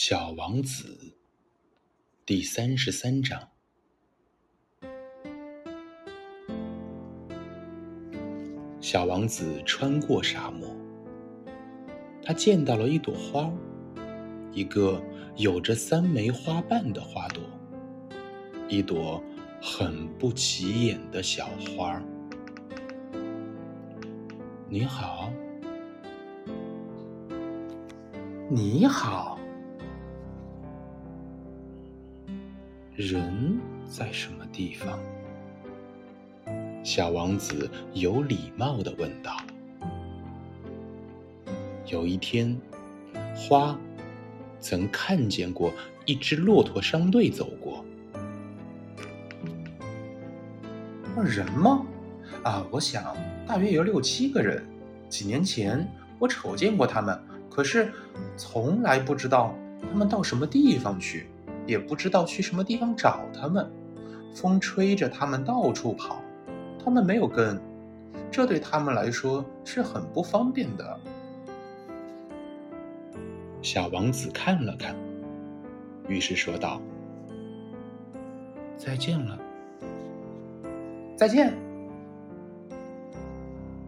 小王子第三十三章。小王子穿过沙漠，他见到了一朵花，一个有着三枚花瓣的花朵，一朵很不起眼的小花。你好，你好。人在什么地方？小王子有礼貌的问道。有一天，花曾看见过一支骆驼商队走过。人吗？啊，我想大约有六七个人。几年前我瞅见过他们，可是从来不知道他们到什么地方去。也不知道去什么地方找他们，风吹着他们到处跑，他们没有根，这对他们来说是很不方便的。小王子看了看，于是说道：“再见了。”再见。